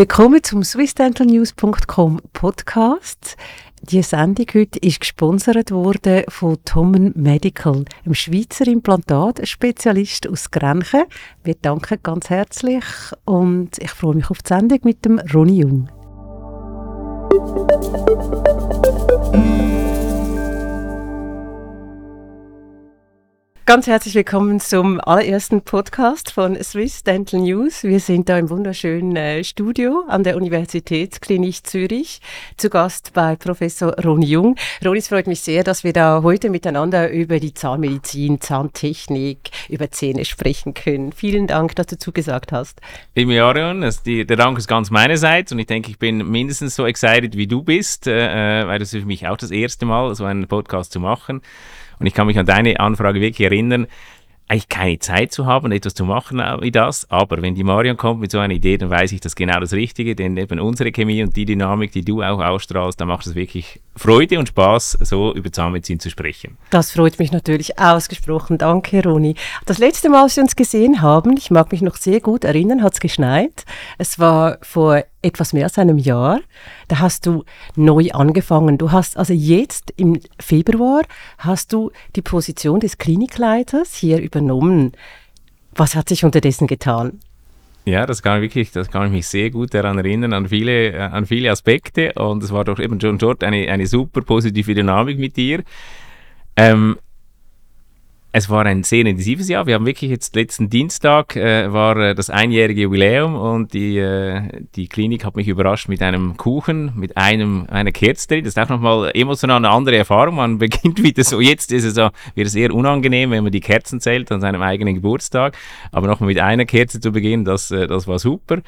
Willkommen zum swissdentalnews.com Podcast. Die Sendung heute ist gesponsert worden von Tommen Medical, einem Schweizer Implantatspezialist aus Grenchen. Wir danken ganz herzlich und ich freue mich auf die Sendung mit dem Ronny Jung. Ganz herzlich willkommen zum allerersten Podcast von Swiss Dental News. Wir sind da im wunderschönen äh, Studio an der Universitätsklinik Zürich zu Gast bei Professor Ron Jung. Ron, es freut mich sehr, dass wir da heute miteinander über die Zahnmedizin, Zahntechnik, über Zähne sprechen können. Vielen Dank, dass du zugesagt hast. Liebe Marion, der Dank ist ganz meinerseits und ich denke, ich bin mindestens so excited wie du bist, äh, äh weil das ist für mich auch das erste Mal, so einen Podcast zu machen. Und ich kann mich an deine Anfrage wirklich erinnern, eigentlich keine Zeit zu haben, etwas zu machen wie das. Aber wenn die Marion kommt mit so einer Idee, dann weiß ich, das genau das Richtige, denn eben unsere Chemie und die Dynamik, die du auch ausstrahlst, da macht es wirklich Freude und Spaß, so über Zahnmedizin zu sprechen. Das freut mich natürlich ausgesprochen. Danke, Roni. Das letzte Mal, als wir uns gesehen haben, ich mag mich noch sehr gut erinnern, hat es geschneit. Es war vor etwas mehr als einem Jahr. Da hast du neu angefangen. Du hast also jetzt im Februar hast du die Position des Klinikleiters hier übernommen. Was hat sich unterdessen getan? Ja, das kann ich wirklich, das kann ich mich sehr gut daran erinnern, an viele, äh, an viele Aspekte. Und es war doch eben schon dort eine, eine super positive Dynamik mit dir. Ähm, es war ein sehr intensives Jahr. Wir haben wirklich jetzt letzten Dienstag äh, war äh, das einjährige Jubiläum und die, äh, die Klinik hat mich überrascht mit einem Kuchen, mit einem einer Kerze drin. Das ist auch nochmal emotional eine andere Erfahrung. Man beginnt wieder so. Jetzt ist es so, wird es eher unangenehm, wenn man die Kerzen zählt an seinem eigenen Geburtstag. Aber nochmal mit einer Kerze zu beginnen, das, äh, das war super.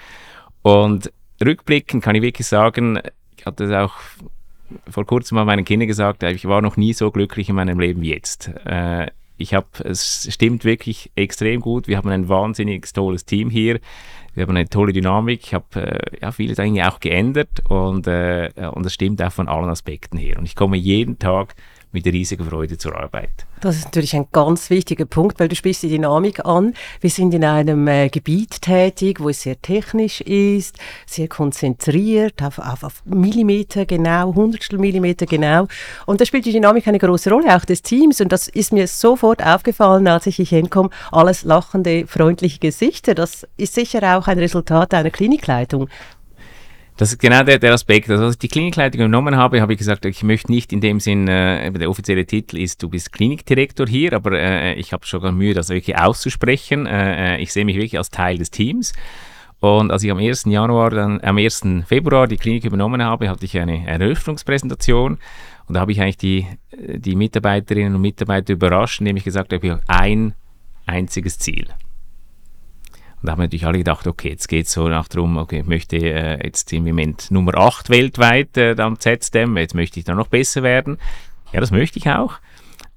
Und rückblickend kann ich wirklich sagen, ich hatte das auch vor kurzem mal meinen Kindern gesagt, ich war noch nie so glücklich in meinem Leben wie jetzt. Äh, ich habe, es stimmt wirklich extrem gut. Wir haben ein wahnsinnig tolles Team hier. Wir haben eine tolle Dynamik. Ich habe äh, ja, vieles eigentlich auch geändert und, äh, und das stimmt auch von allen Aspekten her. Und ich komme jeden Tag mit riesiger Freude zur Arbeit. Das ist natürlich ein ganz wichtiger Punkt, weil du sprichst die Dynamik an. Wir sind in einem äh, Gebiet tätig, wo es sehr technisch ist, sehr konzentriert, auf, auf, auf Millimeter genau, Hundertstel Millimeter genau. Und da spielt die Dynamik eine große Rolle, auch des Teams. Und das ist mir sofort aufgefallen, als ich hier hinkomme. Alles lachende, freundliche Gesichter. Das ist sicher auch ein Resultat einer Klinikleitung. Das ist genau der, der Aspekt. Also, als ich die Klinikleitung genommen habe, habe ich gesagt, ich möchte nicht in dem Sinn, äh, der offizielle Titel ist, du bist Klinikdirektor hier, aber äh, ich habe schon Mühe, das wirklich auszusprechen. Äh, äh, ich sehe mich wirklich als Teil des Teams. Und als ich am 1. Januar, dann, am 1. Februar die Klinik übernommen habe, hatte ich eine Eröffnungspräsentation. Und da habe ich eigentlich die, die Mitarbeiterinnen und Mitarbeiter überrascht, indem ich gesagt habe, ich habe ein einziges Ziel. Und da haben natürlich alle gedacht, okay, jetzt geht es so nach darum, okay, ich möchte äh, jetzt im Moment Nummer 8 weltweit äh, am ZSTEM, jetzt möchte ich da noch besser werden. Ja, das möchte ich auch.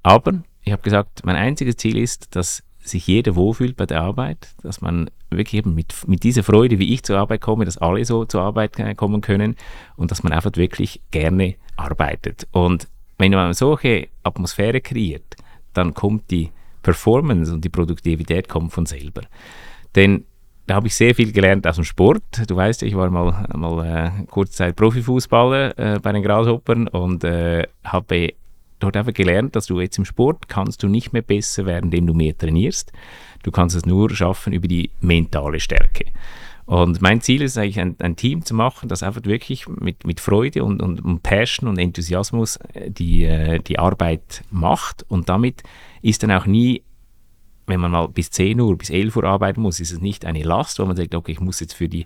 Aber ich habe gesagt, mein einziges Ziel ist, dass sich jeder wohlfühlt bei der Arbeit, dass man wirklich eben mit, mit dieser Freude, wie ich zur Arbeit komme, dass alle so zur Arbeit kommen können und dass man einfach wirklich gerne arbeitet. Und wenn man solche Atmosphäre kreiert, dann kommt die Performance und die Produktivität kommen von selber. Denn da habe ich sehr viel gelernt aus dem Sport. Du weißt, ich war mal, mal äh, kurze Zeit Profifußballer äh, bei den Grashoppern und äh, habe dort einfach gelernt, dass du jetzt im Sport kannst du nicht mehr besser werden, indem du mehr trainierst. Du kannst es nur schaffen über die mentale Stärke. Und mein Ziel ist eigentlich, ein, ein Team zu machen, das einfach wirklich mit, mit Freude und, und, und Passion und Enthusiasmus äh, die, äh, die Arbeit macht. Und damit ist dann auch nie wenn man mal bis 10 Uhr, bis 11 Uhr arbeiten muss, ist es nicht eine Last, wo man sagt, okay, ich muss jetzt für die,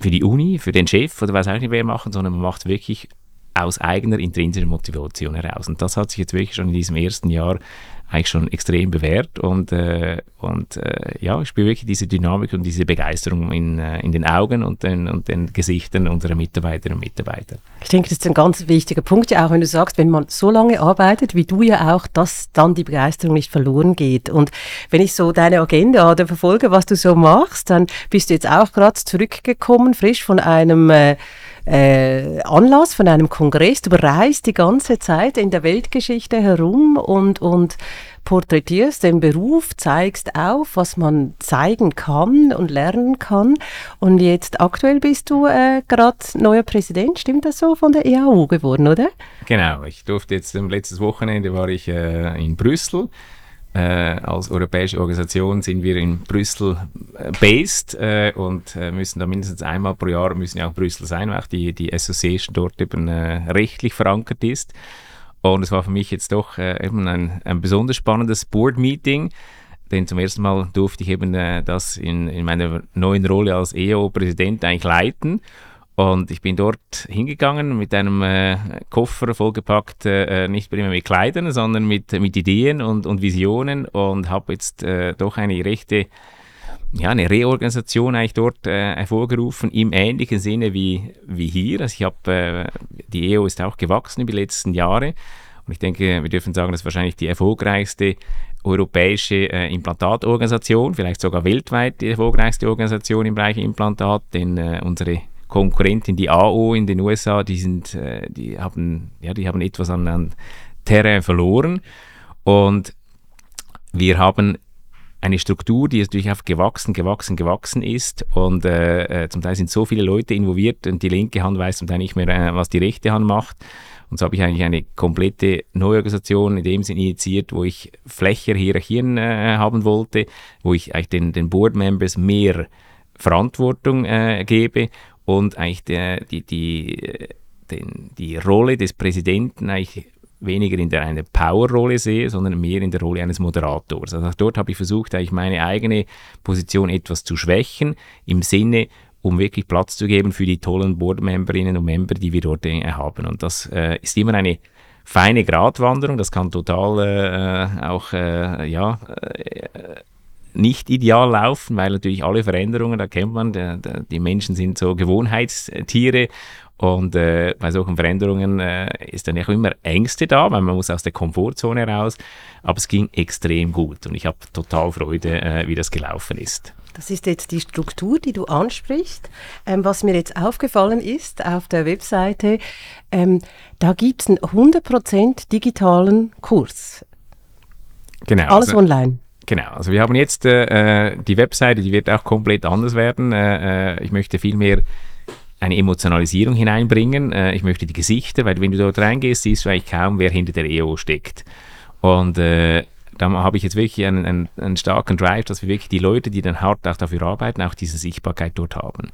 für die Uni, für den Chef oder weiß auch nicht wer machen, sondern man macht wirklich aus eigener intrinsischer Motivation heraus. Und das hat sich jetzt wirklich schon in diesem ersten Jahr eigentlich schon extrem bewährt und, äh, und äh, ja, ich spüre wirklich diese Dynamik und diese Begeisterung in, äh, in den Augen und den, und den Gesichtern unserer Mitarbeiterinnen und Mitarbeiter. Ich denke, das ist ein ganz wichtiger Punkt, ja auch wenn du sagst, wenn man so lange arbeitet, wie du ja auch, dass dann die Begeisterung nicht verloren geht. Und wenn ich so deine Agenda oder verfolge, was du so machst, dann bist du jetzt auch gerade zurückgekommen, frisch von einem äh, äh, Anlass von einem Kongress. Du reist die ganze Zeit in der Weltgeschichte herum und, und porträtierst den Beruf, zeigst auf, was man zeigen kann und lernen kann. Und jetzt aktuell bist du äh, gerade neuer Präsident, stimmt das so, von der EAU geworden, oder? Genau, ich durfte jetzt, letztes Wochenende war ich äh, in Brüssel äh, als europäische Organisation sind wir in Brüssel äh, based äh, und äh, müssen da mindestens einmal pro Jahr müssen ja auch Brüssel sein, weil auch die, die Association dort eben äh, rechtlich verankert ist. Und es war für mich jetzt doch äh, eben ein, ein besonders spannendes Board-Meeting, denn zum ersten Mal durfte ich eben das in, in meiner neuen Rolle als EO-Präsident eigentlich leiten. Und ich bin dort hingegangen mit einem äh, Koffer vollgepackt, äh, nicht primär mit Kleidern, sondern mit, mit Ideen und, und Visionen und habe jetzt äh, doch eine rechte, ja, eine Reorganisation eigentlich dort äh, hervorgerufen, im ähnlichen Sinne wie, wie hier. Also ich habe, äh, die EO ist auch gewachsen über die letzten Jahre und ich denke, wir dürfen sagen, das ist wahrscheinlich die erfolgreichste europäische äh, Implantatorganisation, vielleicht sogar weltweit die erfolgreichste Organisation im Bereich Implantat, denn äh, unsere Konkurrentin, die AO in den USA, die sind, äh, die haben, ja, die haben etwas an, an Terrain verloren. Und wir haben eine Struktur, die natürlich auch gewachsen, gewachsen, gewachsen ist. Und äh, äh, zum Teil sind so viele Leute involviert und die linke Hand weiß zum Teil nicht mehr, äh, was die rechte Hand macht. Und so habe ich eigentlich eine komplette Neuorganisation in dem Sinne initiiert, wo ich flächer Hierarchien äh, haben wollte, wo ich eigentlich den, den Board Members mehr Verantwortung gebe und eigentlich der, die, die, den, die Rolle des Präsidenten eigentlich weniger in der Power-Rolle sehe, sondern mehr in der Rolle eines Moderators. Also dort habe ich versucht, eigentlich meine eigene Position etwas zu schwächen, im Sinne, um wirklich Platz zu geben für die tollen Board-Memberinnen und Member, die wir dort äh, haben. Und das äh, ist immer eine feine Gratwanderung, das kann total äh, auch, äh, ja, äh, nicht ideal laufen, weil natürlich alle Veränderungen, da kennt man, der, der, die Menschen sind so Gewohnheitstiere und äh, bei solchen Veränderungen äh, ist dann auch immer Ängste da, weil man muss aus der Komfortzone raus. Aber es ging extrem gut und ich habe total Freude, äh, wie das gelaufen ist. Das ist jetzt die Struktur, die du ansprichst. Ähm, was mir jetzt aufgefallen ist auf der Webseite, ähm, da gibt es einen 100% digitalen Kurs. Genau. Alles also, online. Genau, also wir haben jetzt äh, die Webseite, die wird auch komplett anders werden. Äh, äh, ich möchte viel mehr eine Emotionalisierung hineinbringen. Äh, ich möchte die Gesichter, weil wenn du dort reingehst, siehst du eigentlich kaum, wer hinter der EO steckt. Und äh, da habe ich jetzt wirklich einen, einen, einen, starken Drive, dass wir wirklich die Leute, die dann hart auch dafür arbeiten, auch diese Sichtbarkeit dort haben.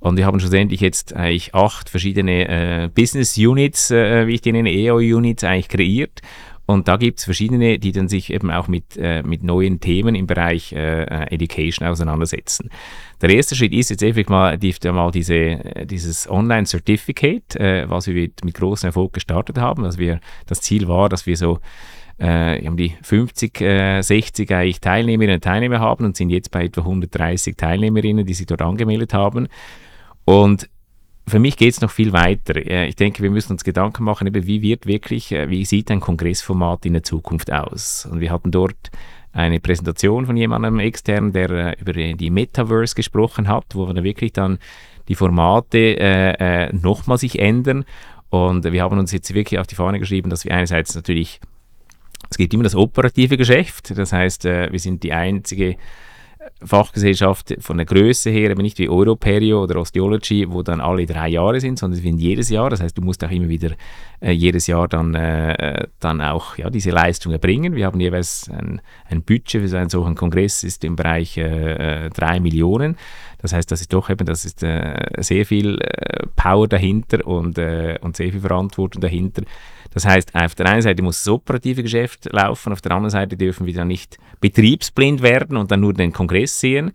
Und wir haben schlussendlich jetzt eigentlich acht verschiedene äh, Business Units, äh, wie ich die nenne, EO Units eigentlich kreiert. Und da gibt es verschiedene, die dann sich eben auch mit, äh, mit neuen Themen im Bereich äh, äh, Education auseinandersetzen. Der erste Schritt ist jetzt einfach mal, die, mal diese, äh, dieses Online-Certificate, äh, was wir mit, mit großem Erfolg gestartet haben. Also wir, das Ziel war, dass wir so äh, haben die 50, äh, 60 eigentlich Teilnehmerinnen und Teilnehmer haben und sind jetzt bei etwa 130 Teilnehmerinnen, die sich dort angemeldet haben. Und für mich geht es noch viel weiter. Ich denke, wir müssen uns Gedanken machen, wie wird wirklich, äh, wie sieht ein Kongressformat in der Zukunft aus? Und wir hatten dort eine Präsentation von jemandem extern, der äh, über die Metaverse gesprochen hat, wo dann wirklich dann die Formate äh, äh, nochmal sich ändern. Und wir haben uns jetzt wirklich auf die Fahne geschrieben, dass wir einerseits natürlich, es gibt immer das operative Geschäft, das heißt, wir sind die einzige Fachgesellschaft von der Größe her, aber nicht wie Europerio oder Osteology, wo dann alle drei Jahre sind, sondern sie sind jedes Jahr. Das heißt, du musst auch immer wieder äh, jedes Jahr dann, äh, dann auch ja, diese Leistung erbringen. Wir haben jeweils ein, ein Budget für so einen solchen Kongress ist im Bereich äh, 3 äh, Millionen. Das heißt, das ist doch eben, das ist äh, sehr viel äh, Power dahinter und, und sehr viel Verantwortung dahinter das heißt, auf der einen Seite muss das operative Geschäft laufen, auf der anderen Seite dürfen wir dann nicht betriebsblind werden und dann nur den Kongress sehen,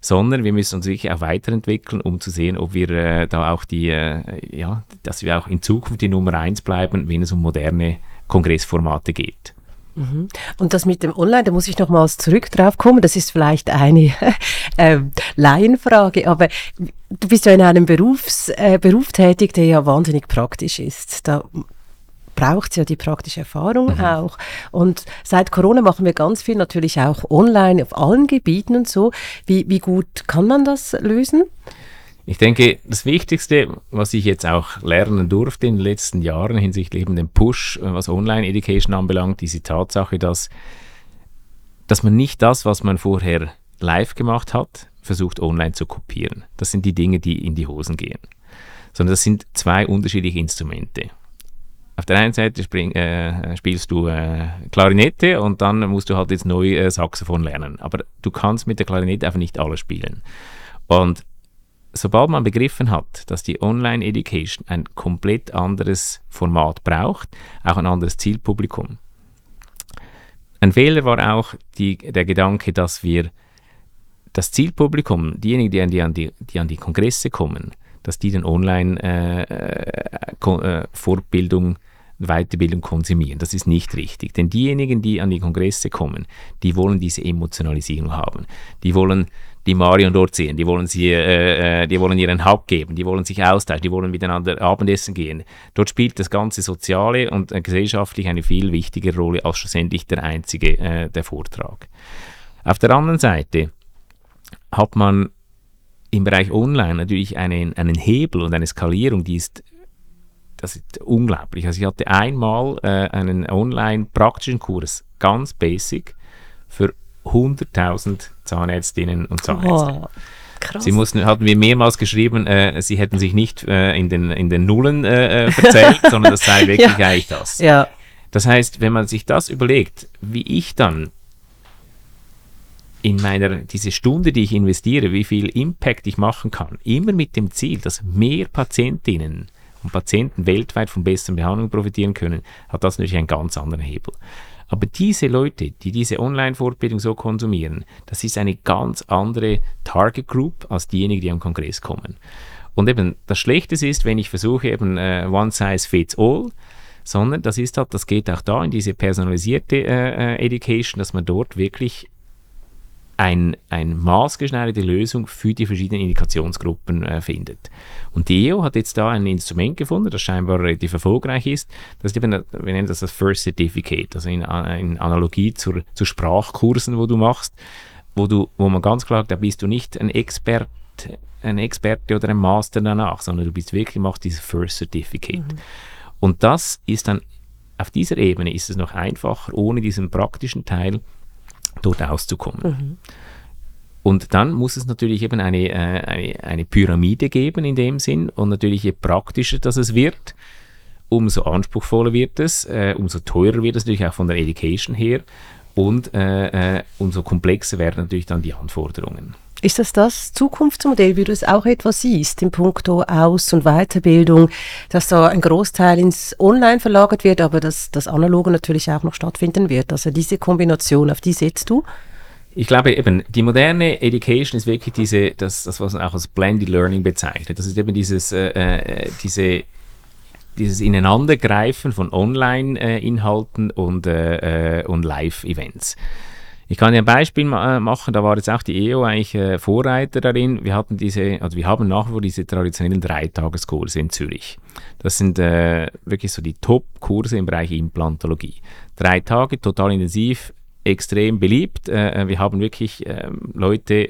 sondern wir müssen uns wirklich auch weiterentwickeln, um zu sehen, ob wir äh, da auch die, äh, ja, dass wir auch in Zukunft die Nummer eins bleiben, wenn es um moderne Kongressformate geht. Mhm. Und das mit dem Online, da muss ich nochmals zurück drauf kommen. Das ist vielleicht eine äh, Laienfrage, aber du bist ja in einem Berufs, äh, Beruf tätig, der ja wahnsinnig praktisch ist. Da braucht es ja die praktische Erfahrung mhm. auch. Und seit Corona machen wir ganz viel natürlich auch online auf allen Gebieten und so. Wie, wie gut kann man das lösen? Ich denke, das Wichtigste, was ich jetzt auch lernen durfte in den letzten Jahren hinsichtlich eben dem Push, was Online-Education anbelangt, diese Tatsache, dass, dass man nicht das, was man vorher live gemacht hat, versucht online zu kopieren. Das sind die Dinge, die in die Hosen gehen. Sondern das sind zwei unterschiedliche Instrumente. Auf der einen Seite spring, äh, spielst du äh, Klarinette und dann musst du halt jetzt neu äh, Saxophon lernen. Aber du kannst mit der Klarinette einfach nicht alles spielen. Und sobald man begriffen hat, dass die Online-Education ein komplett anderes Format braucht, auch ein anderes Zielpublikum. Ein Fehler war auch die, der Gedanke, dass wir das Zielpublikum, diejenigen, die an die, die, an die Kongresse kommen, dass die den Online-Fortbildung, äh, äh, Weiterbildung konsumieren. Das ist nicht richtig. Denn diejenigen, die an die Kongresse kommen, die wollen diese Emotionalisierung haben. Die wollen die Marion dort sehen. Die wollen, sie, äh, äh, die wollen ihren Haupt geben, die wollen sich austauschen, die wollen miteinander Abendessen gehen. Dort spielt das ganze Soziale und äh, gesellschaftlich eine viel wichtigere Rolle als schlussendlich der einzige äh, der Vortrag. Auf der anderen Seite hat man im Bereich Online natürlich einen, einen Hebel und eine Skalierung, die ist das ist unglaublich. Also ich hatte einmal äh, einen online praktischen Kurs, ganz basic, für 100.000 Zahnärztinnen und Zahnärzte. Oh, krass. Sie mussten, hatten wir mehrmals geschrieben, äh, sie hätten sich nicht äh, in, den, in den Nullen äh, äh verzählt, sondern das sei wirklich ja. eigentlich das. Ja. Das heißt, wenn man sich das überlegt, wie ich dann in meiner, diese Stunde, die ich investiere, wie viel Impact ich machen kann, immer mit dem Ziel, dass mehr Patientinnen und Patienten weltweit von besseren Behandlungen profitieren können, hat das natürlich einen ganz anderen Hebel. Aber diese Leute, die diese Online-Fortbildung so konsumieren, das ist eine ganz andere Target Group als diejenigen, die am Kongress kommen. Und eben das Schlechte ist, wenn ich versuche eben äh, One Size Fits All, sondern das ist halt, das geht auch da in diese personalisierte äh, äh Education, dass man dort wirklich ein, ein maßgeschneiderte Lösung für die verschiedenen Indikationsgruppen äh, findet. Und die EU hat jetzt da ein Instrument gefunden, das scheinbar relativ erfolgreich ist. Das ist eben, wir nennen das das First Certificate, also in, in Analogie zur, zu Sprachkursen, wo du machst, wo, du, wo man ganz klar, da bist du nicht ein Expert, ein Experte oder ein Master danach, sondern du bist wirklich, machst dieses First Certificate. Mhm. Und das ist dann, auf dieser Ebene ist es noch einfacher, ohne diesen praktischen Teil dort auszukommen. Mhm. Und dann muss es natürlich eben eine, äh, eine, eine, Pyramide geben in dem Sinn und natürlich je praktischer das es wird, umso anspruchsvoller wird es, äh, umso teurer wird es natürlich auch von der Education her und äh, äh umso komplexer werden natürlich dann die Anforderungen. Ist das das Zukunftsmodell, wie du es auch etwas siehst, in puncto Aus- und Weiterbildung, dass da ein Großteil ins Online verlagert wird, aber dass das Analoge natürlich auch noch stattfinden wird? Also diese Kombination, auf die setzt du? Ich glaube eben, die moderne Education ist wirklich diese, das, das was man auch als Blended Learning bezeichnet. Das ist eben dieses, äh, äh diese, dieses Ineinandergreifen von Online-Inhalten und, äh, äh, und Live-Events. Ich kann dir ein Beispiel äh, machen, da war jetzt auch die EO eigentlich äh, Vorreiter darin. Wir hatten diese, also wir haben nach wie vor diese traditionellen Dreitageskurse in Zürich. Das sind äh, wirklich so die Top-Kurse im Bereich Implantologie. Drei Tage, total intensiv, extrem beliebt. Äh wir haben wirklich ähm, Leute,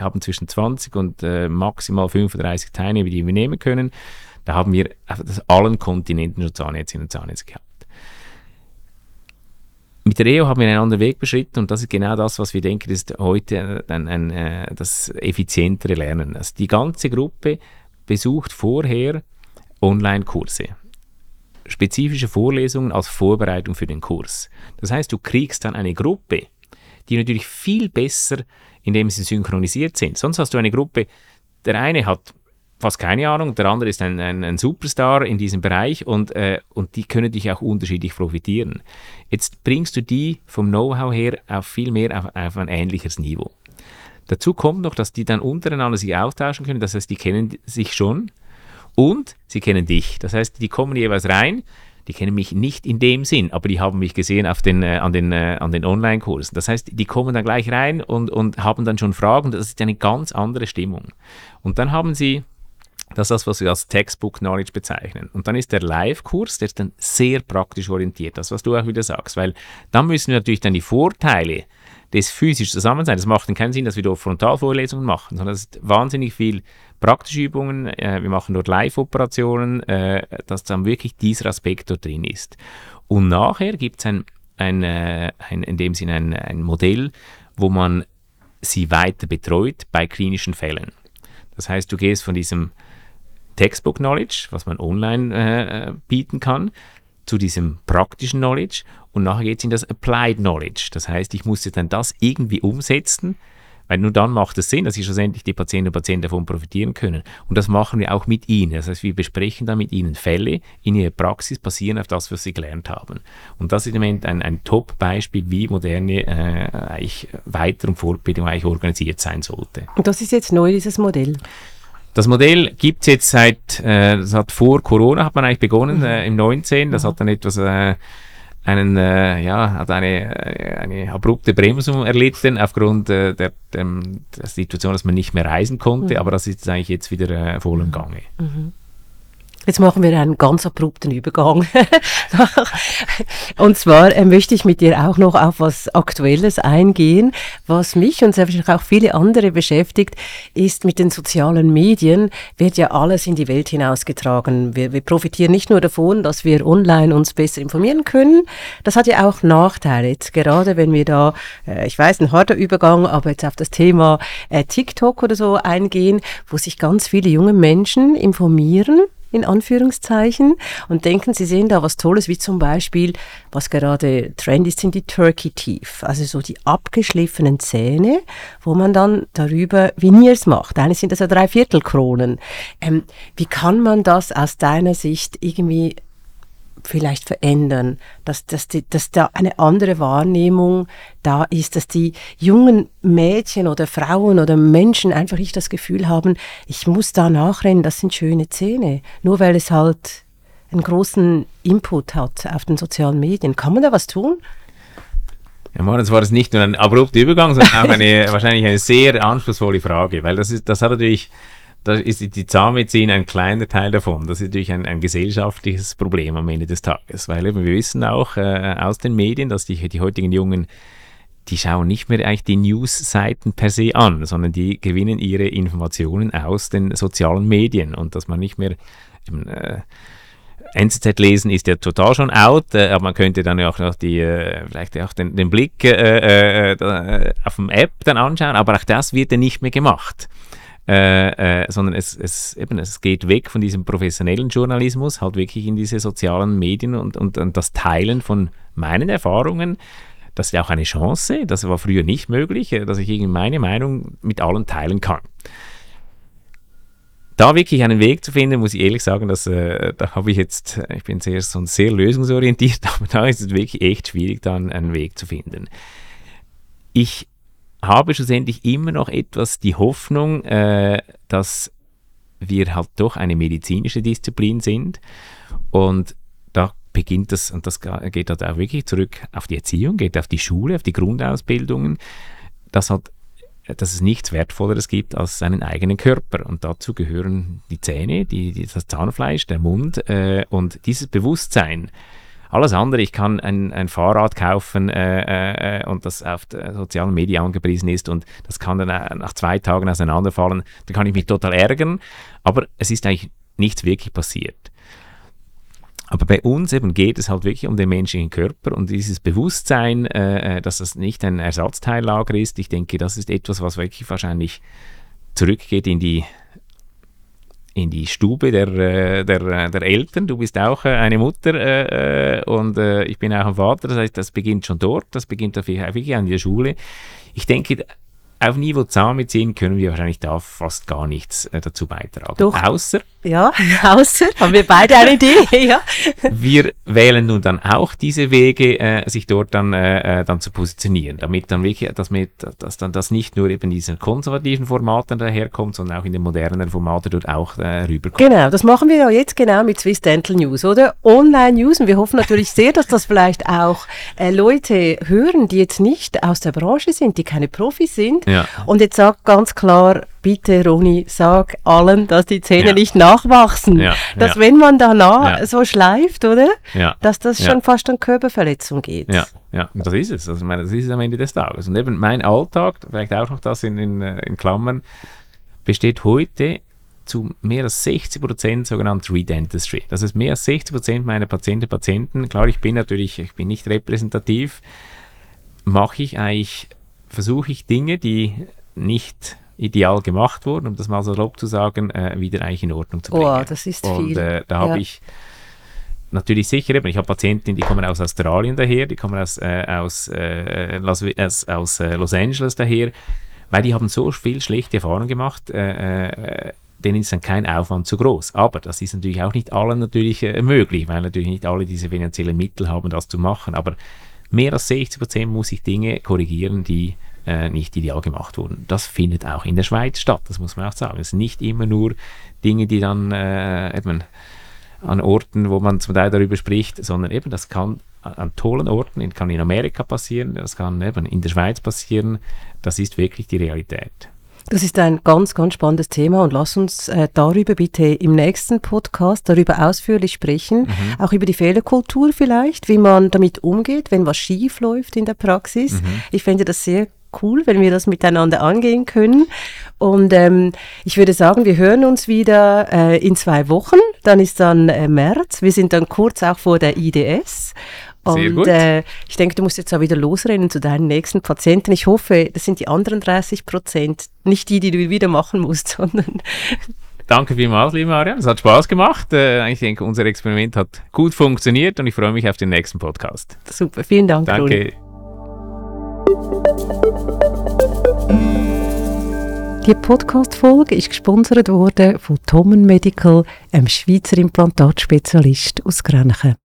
haben zwischen 20 und äh, maximal 35 Teilnehmer, die wir nehmen können. Da haben wir auf allen Kontinenten schon Zahnärztinnen und Zahnärzte gehabt. Mit der EO haben wir einen anderen Weg beschritten und das ist genau das, was wir denken, ist heute ein, ein, äh, das effizientere Lernen. Also die ganze Gruppe besucht vorher Online-Kurse, spezifische Vorlesungen als Vorbereitung für den Kurs. Das heißt, du kriegst dann eine Gruppe, die natürlich viel besser, indem sie synchronisiert sind. Sonst hast du eine Gruppe, der eine hat fast keine Ahnung. Der andere ist ein, ein, ein Superstar in diesem Bereich und, äh, und die können dich auch unterschiedlich profitieren. Jetzt bringst du die vom Know-how her auf viel mehr auf, auf ein ähnliches Niveau. Dazu kommt noch, dass die dann untereinander sich austauschen können. Das heißt, die kennen sich schon und sie kennen dich. Das heißt, die kommen jeweils rein. Die kennen mich nicht in dem Sinn, aber die haben mich gesehen auf den, äh, an den, äh, den Online-Kursen. Das heißt, die kommen dann gleich rein und, und haben dann schon Fragen. Das ist eine ganz andere Stimmung. Und dann haben sie das ist das, was wir als Textbook Knowledge bezeichnen. Und dann ist der Live-Kurs, der ist dann sehr praktisch orientiert, das, was du auch wieder sagst, weil dann müssen wir natürlich dann die Vorteile des physischen Zusammenseins. Das macht keinen Sinn, dass wir dort Frontalvorlesungen machen, sondern es ist wahnsinnig viel praktische Übungen. Äh, wir machen dort Live-Operationen, äh, dass dann wirklich dieser Aspekt dort drin ist. Und nachher gibt es ein, ein, äh, ein, in dem Sinne ein, ein Modell, wo man sie weiter betreut bei klinischen Fällen. Das heißt, du gehst von diesem Textbook Knowledge, was man online äh, bieten kann, zu diesem praktischen Knowledge und nachher geht es in das Applied Knowledge. Das heißt, ich muss dann das irgendwie umsetzen, weil nur dann macht es Sinn, dass schlussendlich die Patientinnen und Patienten davon profitieren können. Und das machen wir auch mit ihnen. Das heißt, wir besprechen dann mit ihnen Fälle in ihrer Praxis, basieren auf das, was sie gelernt haben. Und das ist im Moment ein, ein Top-Beispiel, wie moderne äh, eigentlich Weiter- und Fortbildung eigentlich organisiert sein sollte. Und das ist jetzt neu, dieses Modell? Das Modell gibt es jetzt seit, äh, das hat vor Corona, hat man eigentlich begonnen, mhm. äh, im 19. Das mhm. hat dann etwas äh, einen, äh, ja, hat eine, äh, eine abrupte Bremsung erlitten aufgrund äh, der, der, der, Situation, dass man nicht mehr reisen konnte, mhm. aber das ist eigentlich jetzt wieder äh, voll im Gange. Mhm. Jetzt machen wir einen ganz abrupten Übergang. und zwar äh, möchte ich mit dir auch noch auf was Aktuelles eingehen. Was mich und selbstverständlich auch viele andere beschäftigt, ist mit den sozialen Medien wird ja alles in die Welt hinausgetragen. Wir, wir profitieren nicht nur davon, dass wir online uns besser informieren können. Das hat ja auch Nachteile. Jetzt gerade wenn wir da, äh, ich weiß, ein harter Übergang, aber jetzt auf das Thema äh, TikTok oder so eingehen, wo sich ganz viele junge Menschen informieren in Anführungszeichen und denken, sie sehen da was Tolles, wie zum Beispiel, was gerade Trend ist, sind die Turkey Teeth, also so die abgeschliffenen Zähne, wo man dann darüber Veneers macht. Eigentlich sind das ja Dreiviertelkronen. Ähm, wie kann man das aus deiner Sicht irgendwie vielleicht verändern, dass, dass, die, dass da eine andere Wahrnehmung da ist, dass die jungen Mädchen oder Frauen oder Menschen einfach nicht das Gefühl haben, ich muss da nachrennen, das sind schöne Zähne, nur weil es halt einen großen Input hat auf den sozialen Medien. Kann man da was tun? Ja, Moritz, war das nicht nur ein abrupter Übergang, sondern auch eine, wahrscheinlich eine sehr anspruchsvolle Frage, weil das, ist, das hat natürlich da ist die Zahnmedizin ein kleiner Teil davon. Das ist natürlich ein, ein gesellschaftliches Problem am Ende des Tages, weil wir wissen auch äh, aus den Medien, dass die, die heutigen Jungen die schauen nicht mehr eigentlich die News-Seiten per se an, sondern die gewinnen ihre Informationen aus den sozialen Medien und dass man nicht mehr äh, NZZ lesen ist ja total schon out, äh, aber man könnte dann auch noch die, äh, vielleicht auch den, den Blick äh, auf dem App dann anschauen, aber auch das wird ja nicht mehr gemacht äh, äh, sondern es, es, eben, es geht weg von diesem professionellen Journalismus, halt wirklich in diese sozialen Medien und, und, und das Teilen von meinen Erfahrungen. Das ist ja auch eine Chance, das war früher nicht möglich, äh, dass ich meine Meinung mit allen teilen kann. Da wirklich einen Weg zu finden, muss ich ehrlich sagen, dass, äh, da habe ich jetzt, ich bin sehr, so sehr lösungsorientiert, aber da ist es wirklich echt schwierig, dann einen Weg zu finden. Ich habe schlussendlich immer noch etwas die Hoffnung, äh, dass wir halt doch eine medizinische Disziplin sind und da beginnt das, und das geht halt auch wirklich zurück auf die Erziehung, geht auf die Schule, auf die Grundausbildungen, dass halt dass es nichts Wertvolleres gibt als seinen eigenen Körper. Und dazu gehören die Zähne, die, das Zahnfleisch, der Mund äh, und dieses Bewusstsein, alles andere, ich kann ein, ein Fahrrad kaufen äh, äh, und das auf sozialen Medien angepriesen ist und das kann dann äh, nach zwei Tagen auseinanderfallen, dann kann ich mich total ärgern, aber es ist eigentlich nichts wirklich passiert. Aber bei uns eben geht es halt wirklich um den menschlichen Körper und dieses Bewusstsein, äh, äh dass das nicht ein Ersatzteillager ist. Ich denke, das ist etwas, was wirklich wahrscheinlich zurückgeht in die in die Stube der, äh, der, äh, der Eltern. Du bist auch äh, eine Mutter äh, und äh, ich bin auch ein Vater. Das heißt, das beginnt schon dort, das beginnt wirklich an der Schule. Ich denke, auf Niveau Zahnmedizin können wir wahrscheinlich da fast gar nichts dazu beitragen. Doch. Außer. Ja, außer haben wir beide eine Idee. ja. Wir wählen nun dann auch diese Wege, äh, sich dort dann, äh, äh dann zu positionieren, damit dann wirklich, dass, mit, dass dann das nicht nur eben diesen konservativen Formaten daherkommt, sondern auch in den modernen Formaten dort auch äh, rüberkommt. Genau, das machen wir ja jetzt genau mit Swiss Dental News, oder? Online News. Und wir hoffen natürlich sehr, dass das vielleicht auch äh, Leute hören, die jetzt nicht aus der Branche sind, die keine Profis sind ja. Und jetzt sagt ganz klar, bitte, Roni, sag allen, dass die Zähne Ja. nicht nachwachsen. Ja, dass ja. wenn man danach Ja. so schleift, oder? Ja. Dass das Ja. schon fast an Körperverletzung geht. Ja, ja, und das ist es. Also, ich meine, das ist es am Ende des Tages. Und eben mein Alltag, vielleicht auch noch das in, in, äh, in Klammern, besteht heute zu mehr als 60 Prozent sogenannte Redentistry. Das heißt, mehr als 60 Prozent meiner Patienten Patienten, klar, ich bin natürlich, ich bin nicht repräsentativ, mache ich eigentlich, versuche ich Dinge, die nicht ideal gemacht wurden, um das mal so grob zu sagen, äh, wieder eigentlich in Ordnung zu bringen. Oh, das ist Und viel. äh, da habe Ja. ich natürlich sicher, eben, ich habe Patienten, die kommen aus Australien daher, die kommen aus, äh, aus, äh, Las, aus, äh, Los Angeles daher, weil die haben so viel schlechte Erfahrungen gemacht, äh, äh, denen ist dann kein Aufwand zu groß. Aber das ist natürlich auch nicht allen natürlich äh, möglich, weil natürlich nicht alle diese finanziellen Mittel haben, das zu machen. Aber mehr als 60 Prozent muss ich Dinge korrigieren, die äh, nicht ideal gemacht wurden. Das findet auch in der Schweiz statt, das muss man auch sagen. Es sind nicht immer nur Dinge, die dann äh, eben an Orten, wo man zum Teil darüber spricht, sondern eben das kann an- tollen Orten, kann in Amerika passieren, das kann eben in der Schweiz passieren. Das ist wirklich die Realität. Das ist ein ganz, ganz spannendes Thema und lass uns äh, darüber bitte im nächsten Podcast darüber ausführlich sprechen. Auch über die Fehlerkultur vielleicht, wie man damit umgeht, wenn was schief läuft in der Praxis. Ich fände das sehr cool, wenn wir das miteinander angehen können. Und ähm, ich würde sagen, wir hören uns wieder äh, in zwei Wochen. Dann ist dann äh, März. Wir sind dann kurz auch vor der IDS. Sehr Und gut. Äh, ich denke, du musst jetzt auch wieder losrennen zu deinen nächsten Patienten. Ich hoffe, das sind die anderen 30 Prozent, nicht die, die du wieder machen musst, sondern Danke vielmals, liebe Marian. Es hat Spaß gemacht. Äh, ich denke, unser Experiment hat gut funktioniert und ich freue mich auf den nächsten Podcast. super. Vielen Dank. Danke. Die Podcast-Folge ist gesponsert worden von Tommen Medical, einem Schweizer Implantatspezialist aus Grenchen.